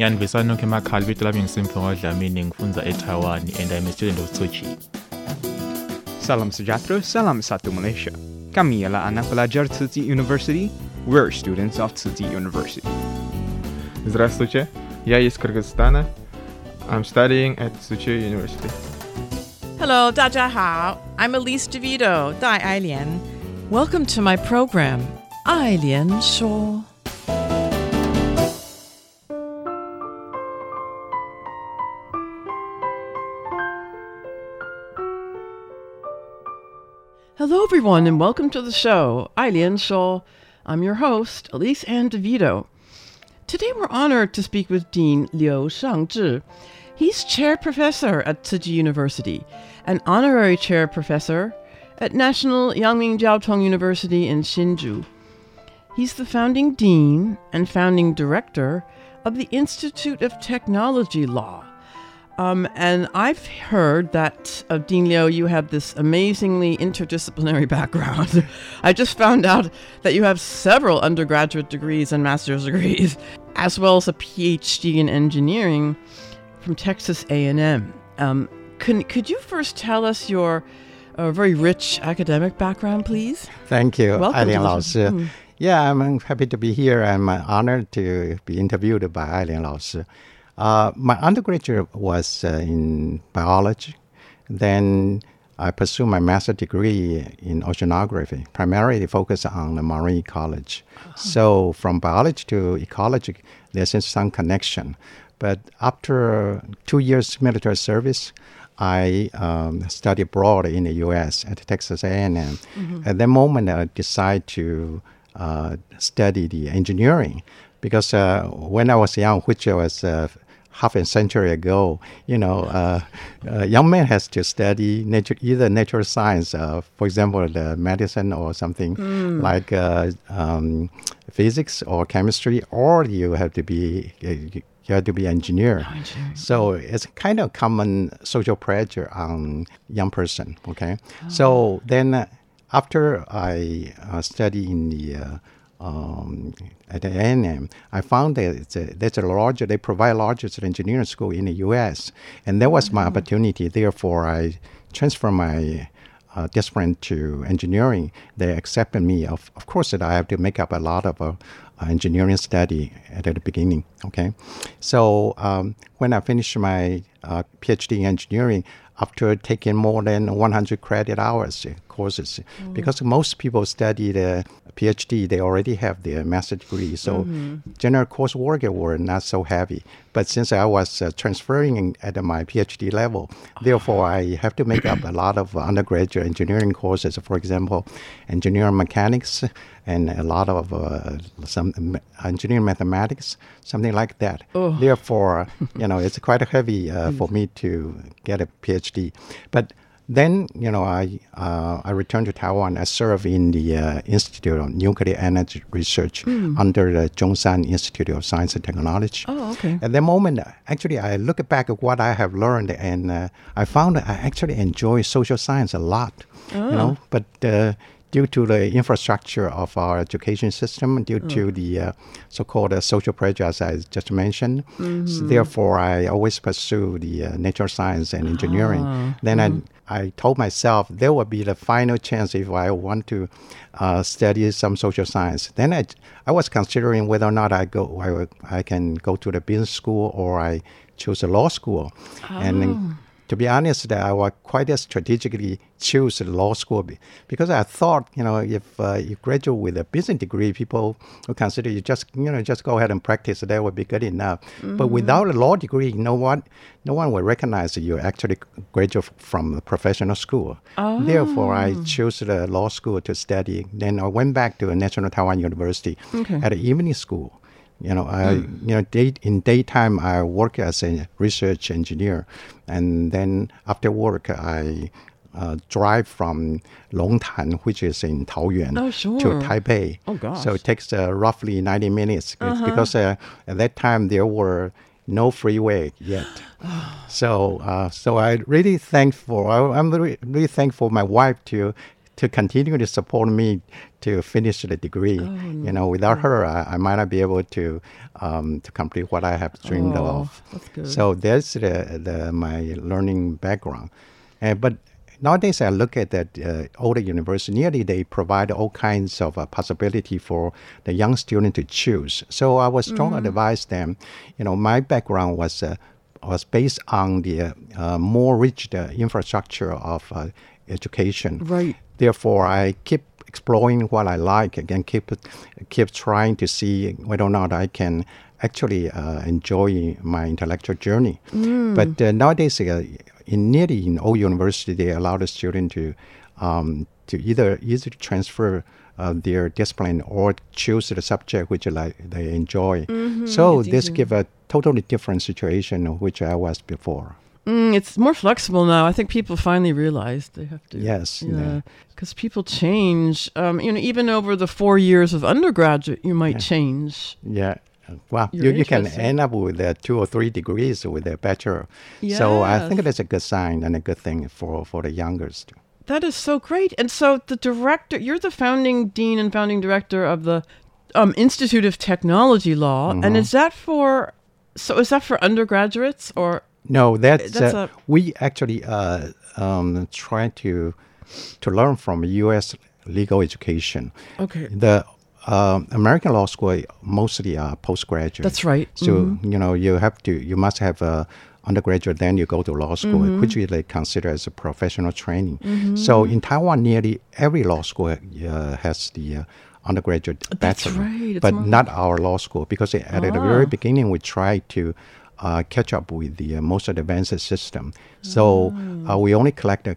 Yan Visano Kemakal Vitlabing Simphongo Dlamini Ngifunza eTaiwan and I'm a student of Tsuchi. Salam Sejatro, Salam Satu Malaysia. Kami adalah anak pelajar Tzu University. We're students of Tzu University. Здравствуйте, я из Кыргызстана. I'm studying at Tzu University. Hello, 大家好. I'm Elise DeVito, Dai Ailian. Welcome to my program, Ailian Shaw. Hello, everyone, and welcome to the show. Eileen Shaw. I'm your host, Elise Ann DeVito. Today, we're honored to speak with Dean Liu Shangzhi. He's chair professor at Tzu Chi University, an honorary chair professor at National Yangming Jiaotong University in Hsinchu. He's the founding dean and founding director of the Institute of Technology Law um, and I've heard that, uh, Dean Liu, you have this amazingly interdisciplinary background. I just found out that you have several undergraduate degrees and master's degrees, as well as a PhD in engineering from Texas A&M. Um, can, could you first tell us your uh, very rich academic background, please? Thank you, Welcome Eileen to the- Mm. Yeah, I'm happy to be here. I'm uh, honored to be interviewed by Eileen Laoshi. Uh, my undergraduate was uh, in biology. Then I pursued my master degree in oceanography, primarily focused on the marine ecology. So from biology to ecology, there's some connection. But after two years military service, I um, studied abroad in the U.S. at Texas A&M. Mhm. At that moment, I decided to uh, study the engineering because uh, when I was young, which I was uh, half a century ago, you know, uh, a young man has to study nature, either natural science, uh, for example, the medicine or something Mm. like uh, um, physics or chemistry, or you have to be uh, you have to be engineer. So it's kind of common social pressure on young person. Okay, so then uh, after I uh, study in the uh, um, at the A&M, I found that it's a, there's a larger, they provide largest engineering school in the U.S. And that was my opportunity. Therefore, I transferred my uh, discipline to engineering. They accepted me. Of, of course, that I have to make up a lot of uh, engineering study at the beginning. Okay, so um, when I finished my uh, PhD in engineering, after taking more than 100 credit hours courses, Mm. because most people study the PhD, they already have their master degree. So Mhm. general coursework were not so heavy. But since I was uh, transferring at my PhD level, therefore I have to make up a lot of undergraduate engineering courses. For example, engineering mechanics and a lot of uh, some engineering mathematics, something like that. Oh. Therefore, you know, it's quite heavy uh, for me to get a PhD. But then, you know, I uh, I returned to Taiwan. I served in the uh, Institute of Nuclear Energy Research Mm. under the Zhongshan Institute of Science and Technology. Oh, okay. At the moment, actually, I look back at what I have learned, and uh, I found that I actually enjoy social science a lot. You Oh. know, but uh, due to the infrastructure of our education system, due to Oh. the uh, so-called uh, social pressure, as I just mentioned, so Mhm. therefore I always pursue the uh, natural science and engineering. Ah, Then mhm. I I told myself there will be the final chance if I want to uh, study some social science. Then I, I was considering whether or not I go I, I can go to the business school or I choose a law school. Oh. And to be honest, I was quite strategically choose law school because I thought, you know, if uh, you graduate with a business degree, people will consider you just, you know, just go ahead and practice. That would be good enough. Mm-hmm. But without a law degree, you know what? No one will recognize that you actually graduate from a professional school. Oh. Therefore, I chose the law school to study. Then I went back to National Taiwan University okay. at an evening school. You know, I, mm. you know, day, in daytime I work as a research engineer, and then after work I uh, drive from Longtan, which is in Taoyuan, oh, sure. to Taipei. Oh gosh! So it takes uh, roughly ninety minutes uh-huh. because uh, at that time there were no freeway yet. so, uh, so I really thankful. I, am really, really thankful my wife to to continue to support me to finish the degree. Oh, you know, without her, I, I, might not be able to um, to complete what I have dreamed oh, of. That's. So that's the, the my learning background. Uh, but nowadays, I look at that uh, older university. Nearly, they provide all kinds of uh, possibility for the young student to choose. So I was strongly Mm-hmm. advise them. You know, my background was. Uh, was based on the uh, more rich the infrastructure of uh, education. Right. Therefore, I keep exploring what I like and keep keep trying to see whether or not I can actually uh, enjoy my intellectual journey. Mm. But uh, nowadays, uh, in nearly in all university, they allow the student to um, to either easily transfer uh, their discipline or choose the subject which like they enjoy. Mm-hmm. So this easier. give a totally different situation which I was before. Mm, it's more flexible now. I think people finally realized they have to. Yes, Yeah. yeah. Because people change. Um, you know, even over the four years of undergraduate, you might Yeah. change. Yeah. Well, You're you, you can end up with uh, two or three degrees with a bachelor. So I think that's a good sign and a good thing for, for the youngest. That is so great. And so the director, you're the founding dean and founding director of the um, Institute of Technology Law, and Mhm. is that for? So is that for undergraduates or? No, that's, That's uh, we actually uh, um, try to to learn from U.S. legal education. Okay. The um, American law school mostly are postgraduate. That's right. So Mhm. you know you have to you must have a undergraduate, then you go to law school, Mhm. which they consider as a professional training. Mhm. So in Taiwan, nearly every law school uh, has the uh, undergraduate That's bachelor, right, but more- not our law school because at the Ah. very beginning we tried to uh, catch up with the uh, most advanced system. So uh, we only collect a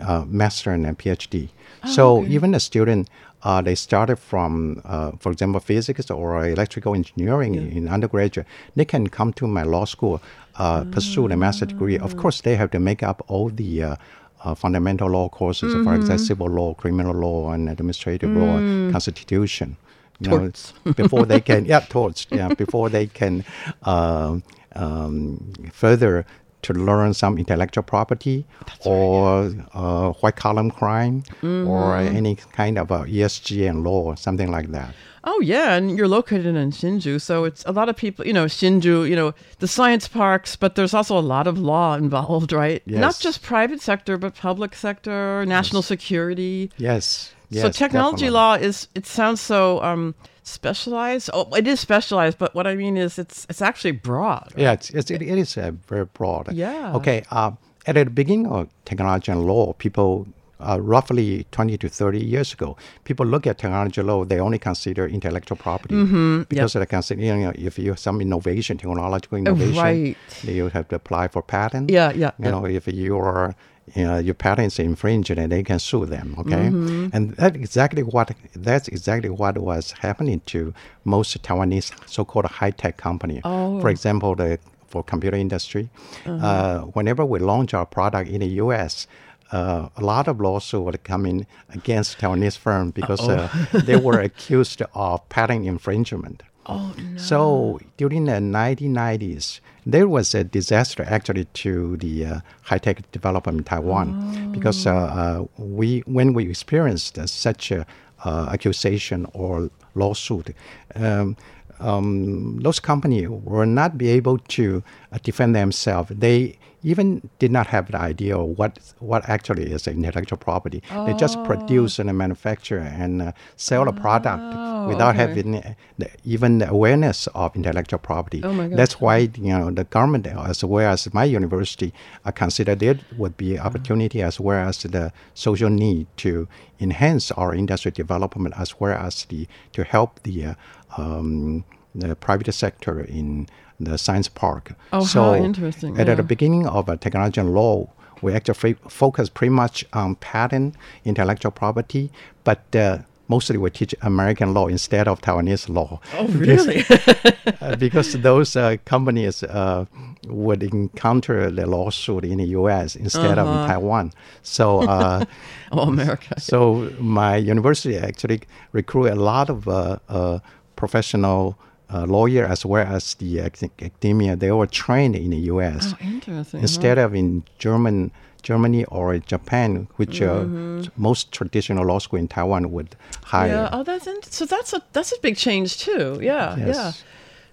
uh, master and a PhD. Oh, so okay. even a student, uh, they started from, uh, for example, physics or electrical engineering in undergraduate, they can come to my law school, uh, pursue the master degree. Of Ah. course, they have to make up all the uh, uh, fundamental law courses, for Mhm. example, civil law, criminal law, and administrative law, Mm. constitution. You know, before they can, yeah, torts, yeah, before they can um, um, further to learn some intellectual property or uh, white collar crime or Mhm. any kind of uh, ESG and law, something like that. Oh yeah, and you're located in Hsinchu, so it's a lot of people. You know, Hsinchu. You know, the science parks, but there's also a lot of law involved, right? Not just private sector, but public sector, national security. Yes. yes. so technology definitely. law is. It sounds so um, specialized. Oh, it is specialized, but what I mean is, it's it's actually broad. Yeah, it's, it's, it, it is uh, very broad. Yeah. Okay. Uh, at the beginning of technology and law, people, uh, roughly 20 to 30 years ago, people look at technology law, they only consider intellectual property. Mhm, Because they consider, you know, if you have some innovation, technological innovation, right. you have to apply for patent. Yeah, yeah, You know, if your you know, your patents infringed, and they can sue them. Okay, Mhm. and that's exactly what that's exactly what was happening to most Taiwanese so-called high-tech company. Oh. For example, the for computer industry, Uh-huh. uh, whenever we launch our product in the U.S. Uh, a lot of lawsuits would come in against Taiwanese firms because uh, they were accused of patent infringement. Oh no. So during the 1990s, there was a disaster actually to the uh, high-tech development in Taiwan because uh, uh, we, when we experienced uh, such a uh, accusation or lawsuit, um, um, those companies were not be able to uh, defend themselves. They even did not have the idea of what what actually is intellectual property. Oh. They just oh. produce and manufacture and uh, sell oh, a product without okay. having the, even the awareness of intellectual property. Oh my That's why you know the government as well as my university uh, considered it would be opportunity as well as the social need to enhance our industry development as well as the to help the uh, um, the private sector in the science park. Oh, so how interesting! At yeah. the beginning of a technology and law, we actually focus pretty much on patent, intellectual property, but uh, mostly we teach American law instead of Taiwanese law. Oh, really? because, uh, because those uh, companies uh, would encounter the lawsuit in the U.S. instead uh-huh. of in uh-huh. Taiwan. So, uh, oh, America. So my university actually recruit a lot of uh, professional uh, lawyer as well as the academia, they were trained in the U.S. Oh, interesting. Instead huh? of in German, Germany or Japan, which mm-hmm. uh, most traditional law school in Taiwan would hire. Yeah. Oh, that's in- so. That's a that's a big change too. Yeah. Yes. Yeah.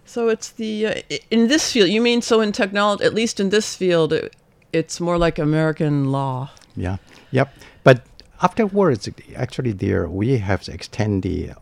So it's the uh, in this field. You mean so in technology? At least in this field, it, it's more like American law. Yeah. Yep. But afterwards, actually, there we have extended the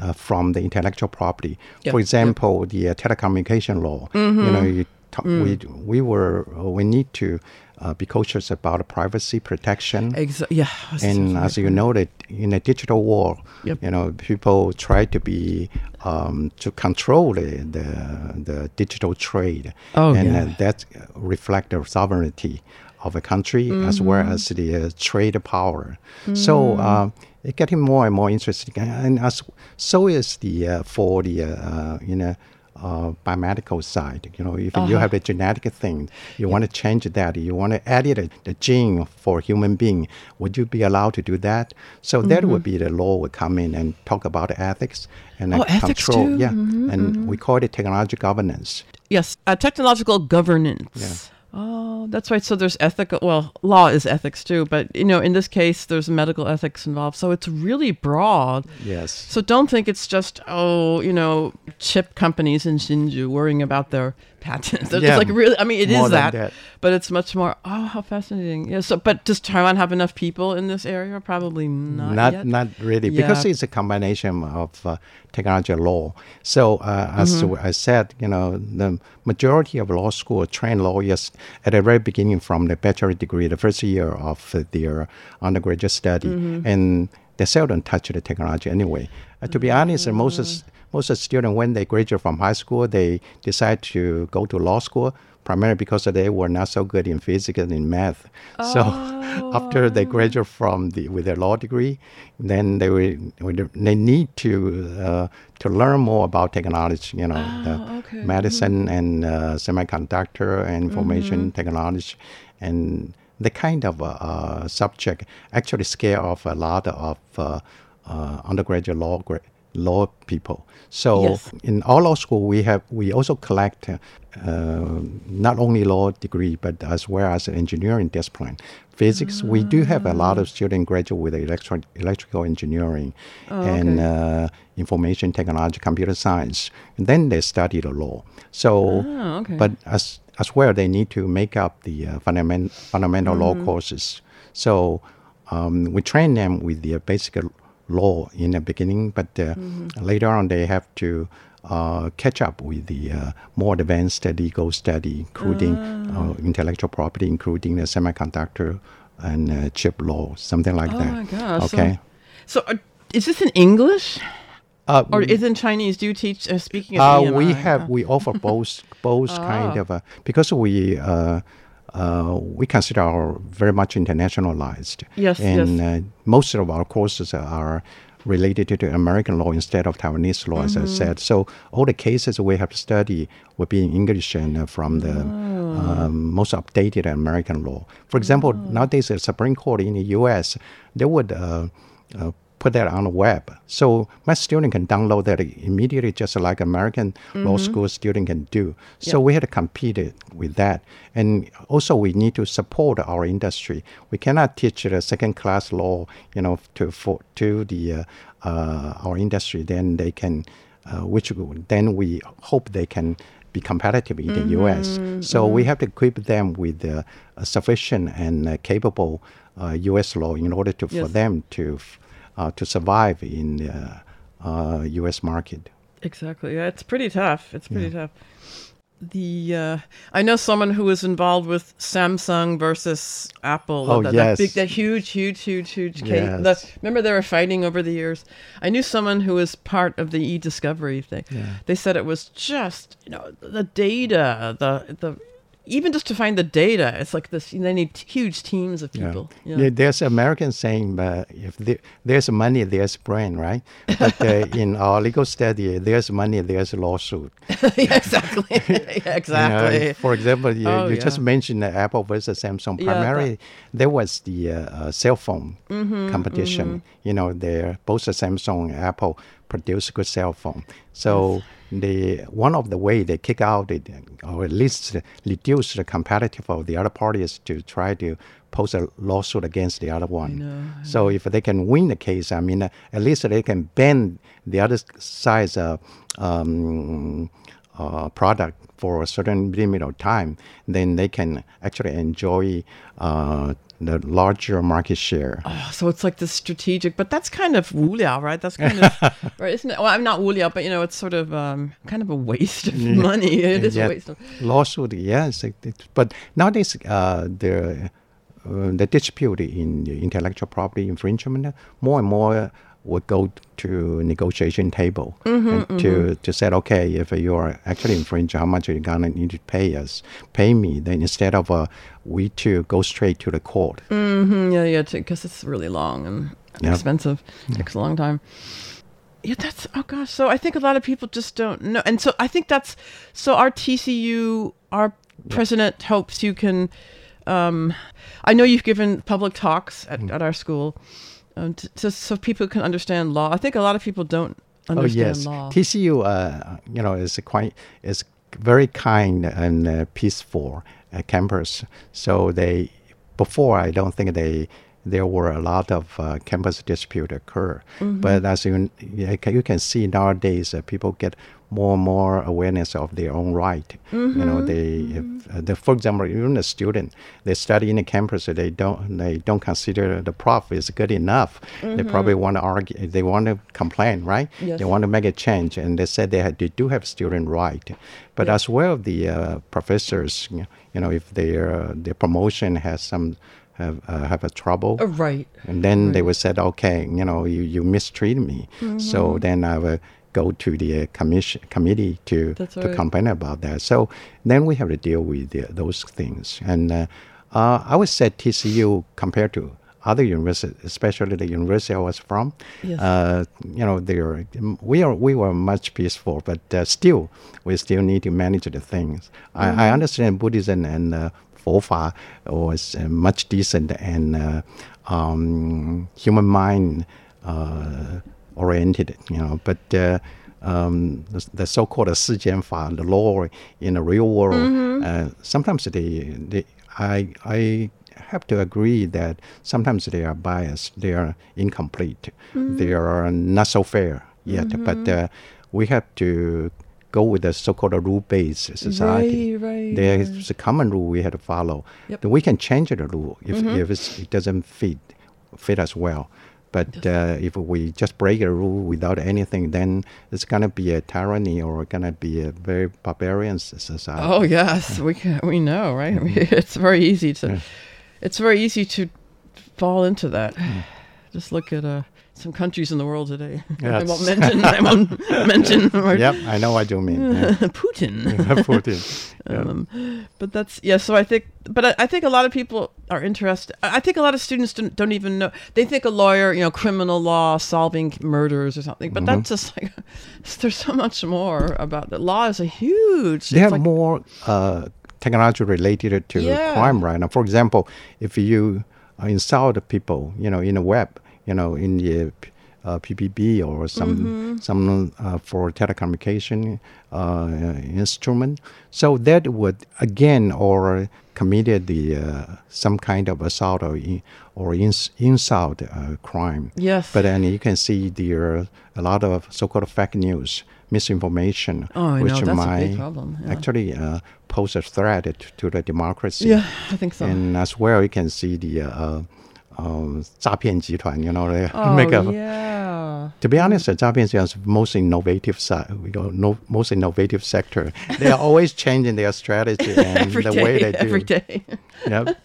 uh, from the intellectual property. Yep. For example, yep. the uh, telecommunication law. Mm-hmm. You know, you mm. we we were uh, we need to uh, be cautious about privacy protection. Exa- yeah, and as you know, that in a digital world, yep. you know, people try to be um, to control the, the, the digital trade, oh, and yeah. uh, that reflects the sovereignty of a country mm-hmm. as well as the uh, trade power. Mm-hmm. So uh, getting more and more interesting, and as so is the uh, for the uh, uh, you know. Uh, biomedical side, you know, if uh-huh. you have a genetic thing, you want to change that, you want to edit it, the gene for human being, would you be allowed to do that? So mm-hmm. that would be the law would come in and talk about ethics and oh, ethics control. Too? Yeah, mm-hmm, and mm-hmm. we call it technological governance. Yes, uh, technological governance. Yeah. Oh, that's right. So there's ethical, well, law is ethics too, but you know, in this case, there's medical ethics involved. So it's really broad. Yes. So don't think it's just, oh, you know, chip companies in Hsinchu worrying about their patents. It's yeah, like really, I mean, it is that, that, but it's much more, oh, how fascinating. Yeah. So, but does Taiwan have enough people in this area? Probably not. Not, yet. not really, yeah. because it's a combination of uh, technology and law. So, uh, as mm-hmm. I said, you know, the majority of law school train lawyers at the very beginning from the bachelor degree, the first year of their undergraduate study, mm-hmm. and they seldom touch the technology anyway. Uh, to be honest, most of, most of the students, when they graduate from high school, they decide to go to law school primarily because they were not so good in physics and in math. Oh. So after they graduate from the with their law degree, then they will, they need to uh, to learn more about technology. You know, oh, the okay. medicine mm-hmm. and uh, semiconductor and information mm-hmm. technology, and the kind of uh, uh, subject actually scare off a lot of uh, uh, undergraduate law law people. So yes. in our law school, we have we also collect uh, not only law degree but as well as engineering discipline. Physics, we do have a lot of students graduate with electro- electrical engineering oh, and uh, information technology, computer science. And then they study the law. So, oh, okay. but as as well, they need to make up the uh, fundament, fundamental mm-hmm. law courses. So um, we train them with the basic law in the beginning, but uh, mm-hmm. later on they have to uh, catch up with the uh, more advanced legal study, including uh, intellectual property, including the semiconductor and uh, chip law, something like oh that. My gosh. Okay. So, so is this in English? Uh, or is it in Chinese? Do you teach uh, speaking of uh, We have we offer both both oh. kind of because we uh, uh, we consider our very much internationalized. Yes, and yes. Uh, most of our courses are related to American law instead of Taiwanese law, mm-hmm. as I mm-hmm. said. So all the cases we have to study will be in English and uh, from the oh. um, most updated American law. For example, oh. nowadays the Supreme Court in the U.S. they would uh, uh, put that on the web. So my student can download that immediately, just like American mm-hmm. law school student can do. So yep. we had to compete with that. And also we need to support our industry. We cannot teach the second class law, you know, to for, to the uh, uh, our industry. Then they can, uh, which then we hope they can be competitive in the U.S. So we have to equip them with uh, a sufficient and uh, capable uh, U.S. law in order to for Yes. them to f- to survive in the uh, U.S. market. Exactly. Yeah, it's pretty tough. It's pretty tough. The uh, I know someone who was involved with Samsung versus Apple. Oh, that, yes. that big, that huge, huge, huge, huge case. Yes. The, remember they were fighting over the years. I knew someone who was part of the e-discovery thing. They said it was just you know the data, the the even just to find the data. It's like this. They need huge teams of people. Yeah. Yeah, there's American saying, uh, if there, there's money, there's brain, right? But uh, in our legal study, there's money, there's lawsuit. Yeah, exactly. Yeah, exactly. You know, for example, you, Oh, you just mentioned the Apple versus Samsung. Primarily, there was the uh, uh, cell phone Mm-hmm, competition. You know, they're, both the Samsung and Apple produce good cell phone. So the one of the way they kick out it, or at least reduce the competitive of the other party is to try to pose a lawsuit against the other one. So if they can win the case, I mean, uh, at least they can ban the other side's uh, um, uh, product for a certain limit of time, then they can actually enjoy uh, the larger market share. Oh, so it's like this strategic, but that's kind of wuliao, right? That's kind of right, isn't it? Well, I'm not wuliao, but you know, it's sort of um, kind of a waste of money. It is Yeah, a waste of. lawsuit. Yes, it, it- but nowadays uh, the uh, the dispute in the intellectual property infringement more and more would go to negotiation table Mm-hmm, and to to say okay if you are actually infringe how much are you gonna need to pay us pay me then instead of uh, we to go straight to the court hmm yeah, yeah, because it's really long and Yep. expensive. Takes a long time. Yeah, that's oh gosh. So I think a lot of people just don't know, and so I think that's so our TCU, our president hopes you can. Um, I know you've given public talks at, at our school, um, t- to, so people can understand law. I think a lot of people don't understand oh yes, law. TCU, uh, you know, is a quite is very kind and uh, peaceful uh, campus. So they before I don't think they there were a lot of uh, campus dispute occur. But as you you can, see nowadays, uh, people get more and more awareness of their own right. You know, they, if, uh, the, for example, even a student, they study in the campus, they don't they don't consider the prof is good enough. They probably want to argue, they want to complain, right? Yes. They want to make a change, and they said they, had, they do have student right. But as well, the uh, professors, you know, you know, if their uh, their promotion has some have uh, have a trouble, Oh, right. and then they would said, okay, you know, you, you mistreated me. Mm-hmm. So then I will go to the uh, commission committee to That's to right. complain about that. So then we have to deal with the, those things. And uh, uh, I would say TCU compared to other universities, especially the university I was from, Yes. uh, you know, they are, we are we were much peaceful, but uh, still we still need to manage the things. Mm-hmm. I, I understand Buddhism and uh, Fofa was uh, much decent and uh, um, human mind uh, oriented, you know. But um, the, the, so-called Sijian the law in the real world, mm-hmm. sometimes they, they I, I have to agree that sometimes they are biased, they are incomplete, mm-hmm. they are not so fair yet. Mm-hmm. But uh, we have to go with the so-called rule-based society. Right, right, There's a common rule we have to follow. Yep. Then we can change the rule if, if it's, it doesn't fit fit us well. But uh, if we just break a rule without anything, then it's gonna be a tyranny or gonna be a very barbarian society. Oh yes, we can, we know, right? It's very easy to it's very easy to fall into that. Just look at uh, some countries in the world today. I won't mention. I won't mention. Yep, I know what you mean. yeah. Putin. Putin. Yeah. Um, but that's yeah. So I think, but I, I think a lot of people are interested. I I think a lot of students don't, don't even know. They think a lawyer, you know, criminal law, solving murders or something. But Mm-hmm. that's just like there's so much more about the law. Is a huge. they have like- more uh, technology related to Yeah. crime right now. For example, if you uh, insult people, you know, in the web, you know, in the uh, PPB or some Mm-hmm. some uh, for telecommunication uh, instrument, so that would again or committed the uh, some kind of assault or in, or ins- insult uh, crime. Yes. But then you can see there are a lot of so-called fake news, misinformation, Oh, which know, might yeah. actually uh, pose a threat to, to the democracy. Yeah, I think so. And as well, you can see the uh, um, know, they oh, make a. Yeah. To be honest, Zapian is the most innovative side, We know, no, most innovative sector. They are always changing their strategy and the day, way they do. Every day. yep.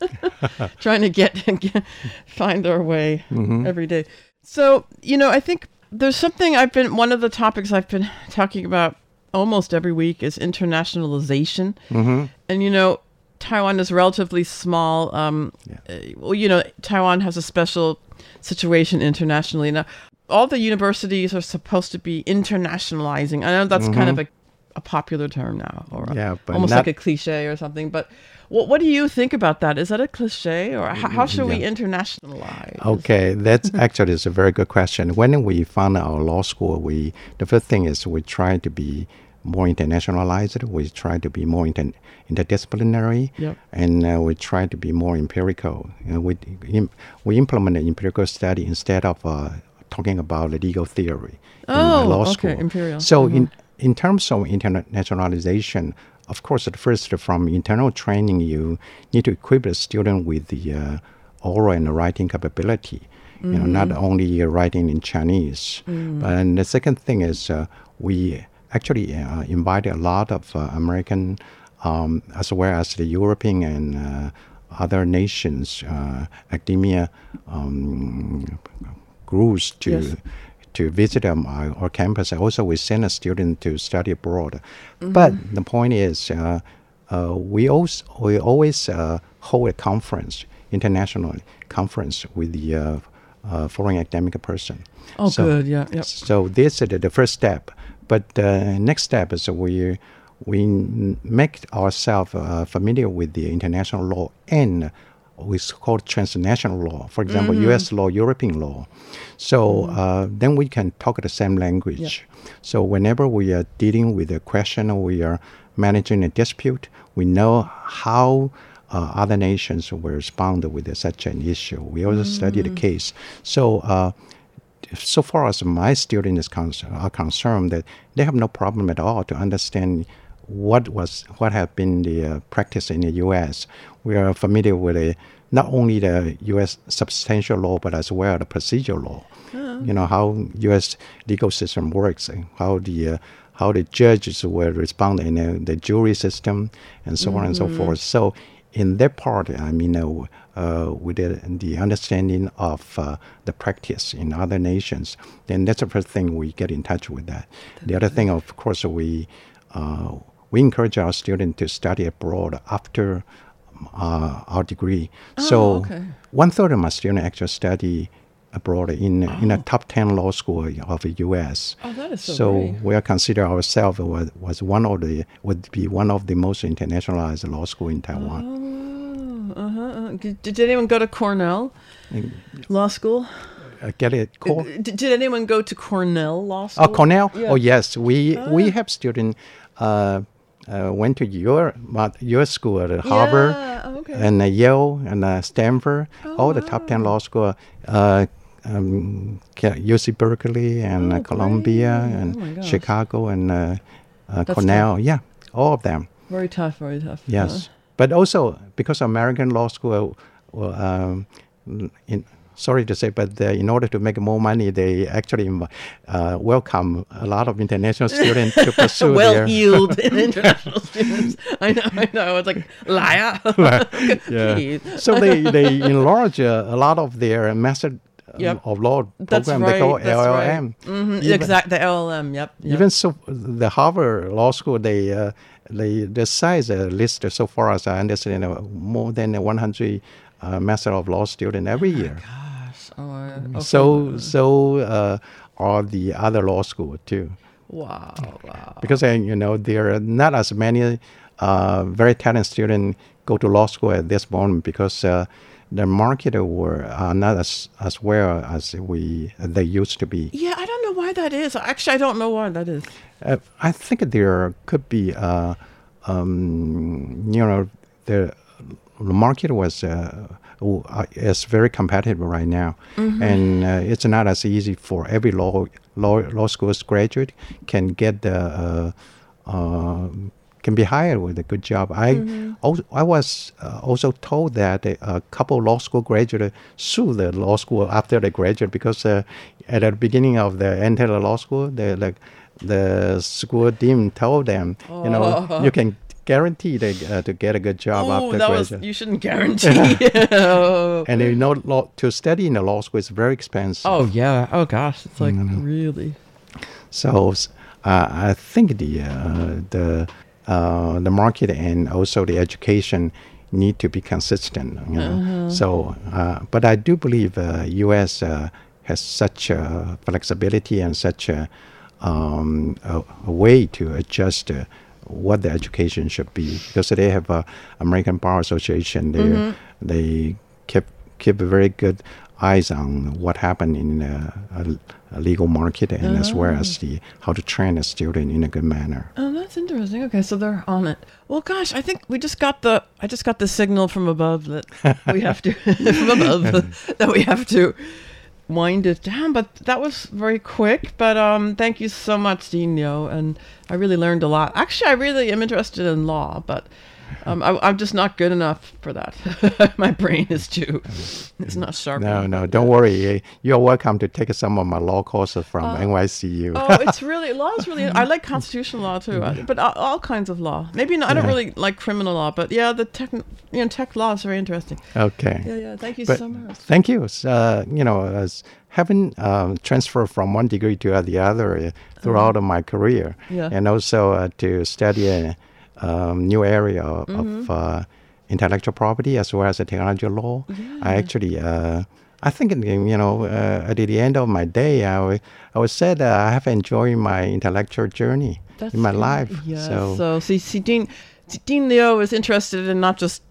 Trying to get, get find their way mm-hmm. every day. So, you know, I think there's something I've been, one of the topics I've been talking about almost every week is internationalization. Mm-hmm. And, you know, Taiwan is relatively small. Um, uh, well, you know, Taiwan has a special situation internationally. Now, all the universities are supposed to be internationalizing. I know that's kind of Mhm. a, a popular term now, or Yeah, almost not- like a cliche or something. But what what do you think about that? Is that a cliche, or how, how should we internationalize? Okay, that's actually is a very good question. When we found our law school, we the first thing is we try to be more internationalized. We try to be more inter- interdisciplinary, Yep. and uh, we try to be more empirical. Know, we im- we implement an empirical study instead of uh, talking about the legal theory in Oh, the law okay, school. imperial. So Mhm. in in terms of internationalization, of course, at first from internal training, you need to equip the student with the uh, oral and writing capability. You know, not Mhm. only writing in Chinese, Mm. but and the second thing is uh, we actually uh, invited a lot of uh, American, um, as well as the European and uh, other nations, uh, academia um, groups to Yes. to visit um, our, campus. Also, we send a student to study abroad. Mhm. But the point is, uh, uh, we always we always uh, hold a conference, international conference with the uh, uh, foreign academic person. Oh, good, yeah, yep. So this is the first step. But uh, next step is we we make ourselves uh, familiar with the international law and what's called transnational law. For example, Mhm. U.S. law, European law. So uh, then we can talk the same language. So whenever we are dealing with a question or we are managing a dispute, we know how uh, other nations will respond with such an issue. We also study the Mm. case. So uh, so far as my students are concerned, that they have no problem at all to understand what was what have been the uh, practice in the U.S. We are familiar with the, not only the U.S. substantial law, but as well the procedural law. Oh. You know how U.S. legal system works, and how the uh, how the judges will respond in uh, the jury system, and so on and so Mhm. forth. So in that part, I mean, uh, uh, with the, the understanding of uh, the practice in other nations, then that's the first thing we get in touch with that. The other thing, of course, we uh, we encourage our students to study abroad after uh, our degree. Oh, so okay. one third of my students actually study abroad in in a top ten law school of the U.S. Oh, that is so great. we are consider ourselves was, was one of the would be one of the most internationalized law school in Taiwan. Oh, uh-huh, uh Did, did anyone go to Cornell Law School? Uh, get it? Cor- Did, did anyone go to Cornell Law School? Oh, Cornell. Yeah. Oh, yes. We we Ah. have students uh, uh, went to your but your school at Harvard Yeah, oh, okay. and uh, Yale and uh, Stanford, all the top ten law school. Um, UC Berkeley and uh, Columbia and Oh. Chicago and uh, uh, Cornell. tough. Yeah, all of them. Very tough, very tough. Yes, but also because American law school, well, um, in, sorry to say, but uh, in order to make more money, they actually uh, welcome a lot of international students to pursue their well-heeled international students. I know, I know. It's like liar. yeah. So they they enlarge uh, a lot of their master Yep. of law That's program. right. They call that's right. LLM. Mhm, Even- Exact. The LLM. Yep. yep. Even so, the Harvard Law School, they uh, they the size uh, list so far as I understand, uh, more than 100 uh, Master of Law student every year. Gosh. Oh, uh, okay. So so uh, are the other law school too. Wow. Wow. Because uh, you know there are not as many uh, very talented students go to law school at this moment because uh, the market were are not as as well as we they used to be. Yeah, I don't know why that is. Actually, I don't know why that is. Uh, I think there could be, uh, um, you know, the the market was uh, uh, is very competitive right now, Mhm. and uh, it's not as easy for every law law law school's graduate can get the uh, uh, can be hired with a good job. I Mhm. also, I was uh, also told that a, a couple law school graduates sued the law school after they graduate because uh, at the beginning of the enter the law school, the like the school dean told them, you know, Oh. you can guarantee they, uh, to get a good job Oh, after that was you shouldn't guarantee. Oh. and you know, law, to study in the law school is very expensive. Oh yeah. Oh gosh, it's like Mhm. really. So uh, I think the uh, the uh, the market and also the education need to be consistent. You know? Uh-huh. So, uh, but I do believe uh, U.S. Uh, has such a flexibility and such a, um, a, a way to adjust. Uh, what the education should be because they have a American Bar Association. They Mhm. they keep keep a very good eyes on what happened in a legal market and as well as the how to train a student in a good manner. Oh, that's interesting. Okay, so they're on it. Well, gosh, I think we just got the I just got the signal from above that we have to from above that we have to wind it down. But that was very quick. But um, thank you so much, Liu, and I really learned a lot. Actually, I really am interested in law, but. Um, I, I'm just not good enough for that. my brain is too, it's not sharp. No, no, don't worry. You're welcome to take some of my law courses from Uh, NYCU. oh, it's really law is really. I like constitutional law too, but all, all kinds of law. Maybe not, I don't Yeah. really like criminal law, but yeah, the tech, you know, tech law is very interesting. Okay. Yeah, yeah. Thank you But so much. Thank you. Uh, you know, as having um, transferred from one degree to the other uh, throughout of my career, Yeah. and also uh, to study a um, new area of, Mhm. of uh, intellectual property as well as the technology law. I actually. Uh, I think, you know, uh, at the end of my day, I would, I would say that I have enjoyed my intellectual journey That's in my good. life. Yeah. So, So, see, see, Dean, Dean Liu is interested in not just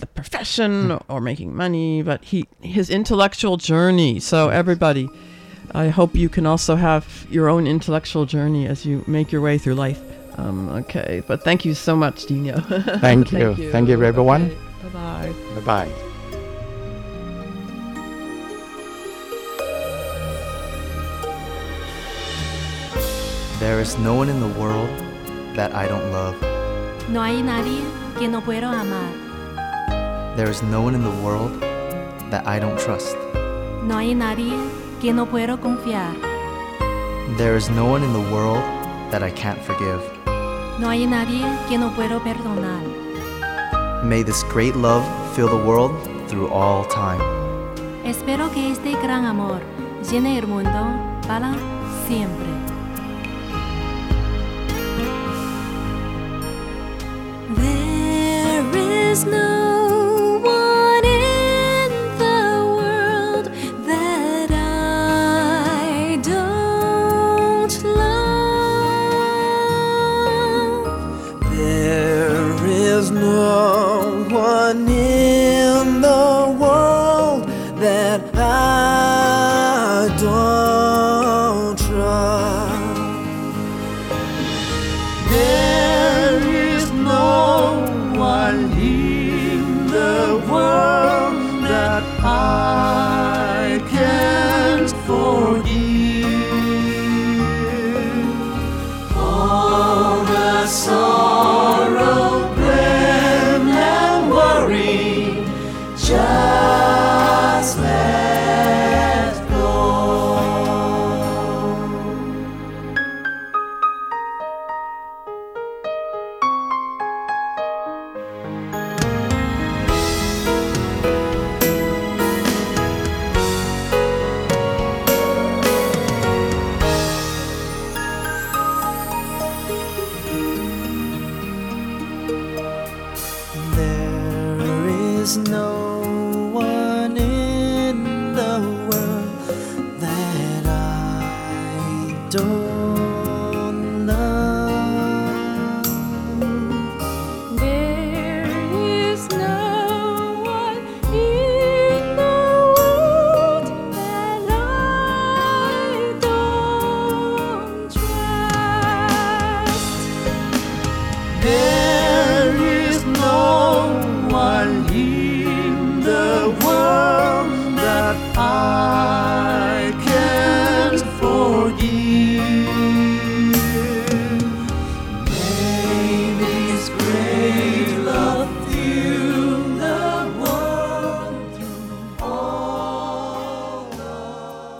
the profession Hmm. or making money, but he his intellectual journey. So everybody, I hope you can also have your own intellectual journey as you make your way through life. Um, okay, but thank you so much, Dino. Thank you. Thank you, everyone. Bye bye. bye bye. There is no one in the world that I don't love. No hay nadie que no puedo amar. There is no one in the world that I don't trust. No hay nadie que no puedo confiar. There is no one in the world that I can't forgive. No hay nadie que no puedo perdonar. May this great love fill the world through all time. Espero que este gran amor llene el mundo para siempre. There is no no There's no